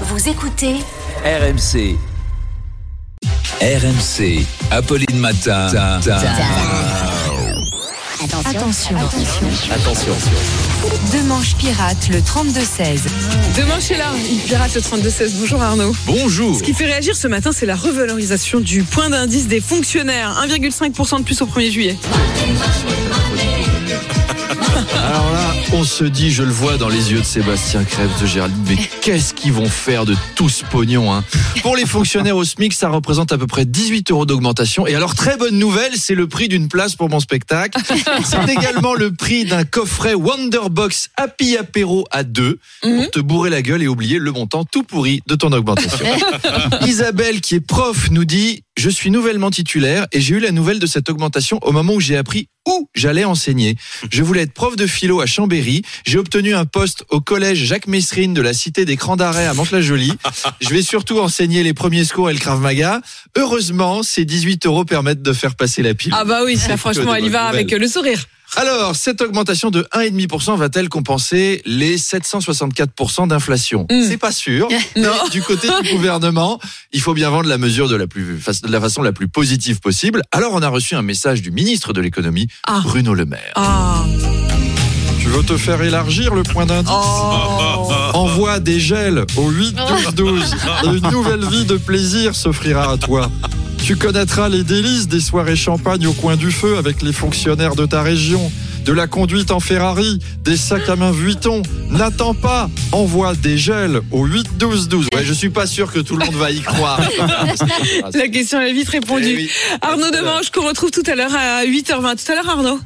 Vous écoutez RMC. RMC. Apolline Matin. Attention. Attention. Deux manches pirates, le 32-16. Demanche est là, il pirate le 32-16. Bonjour Arnaud. Bonjour. Ce qui fait réagir ce matin, c'est la revalorisation du point d'indice des fonctionnaires. 1,5% de plus au 1er juillet. Se dit, je le vois dans les yeux de Sébastien Krebs, de Géraldine, mais qu'est-ce qu'ils vont faire de tout ce pognon hein? Pour les fonctionnaires au SMIC, ça représente à peu près 18 euros d'augmentation. Et alors, très bonne nouvelle, c'est le prix d'une place pour mon spectacle. C'est également le prix d'un coffret Wonderbox Happy Apéro à deux pour te bourrer la gueule et oublier le montant tout pourri de ton augmentation. Isabelle, qui est prof, nous dit Je suis nouvellement titulaire et j'ai eu la nouvelle de cette augmentation au moment où j'ai appris où j'allais enseigner. Je voulais être prof de philo à Chambéry. J'ai obtenu un poste au collège Jacques Messrine de la cité des Crans d'Arrêt à Mantes-la-Jolie. Je vais surtout enseigner les premiers secours et le Krav Maga. Heureusement, ces 18 euros permettent de faire passer la pile. Ah bah oui, ça, franchement, elle y va avec le sourire. Alors, cette augmentation de 1,5% va-t-elle compenser les 764% d'inflation? Mm. C'est pas sûr. Non. Du côté du gouvernement, il faut bien vendre la mesure de la, plus, de la façon la plus positive possible. Alors, on a reçu un message du ministre de l'économie, Ah. Bruno Le Maire. Ah. Tu veux te faire élargir le point d'indice? Oh. Envoie des gels au 8 12 12 et une nouvelle vie de plaisir s'offrira à toi. Tu connaîtras les délices des soirées champagne au coin du feu avec les fonctionnaires de ta région, de la conduite en Ferrari, des sacs à main Vuitton. N'attends pas, envoie des gels au 8 12 12. Ouais, je suis pas sûr que tout le monde va y croire. La question est vite répondue. Eh oui. Arnaud Demanche qu'on retrouve tout à l'heure à 8h20. Tout à l'heure Arnaud.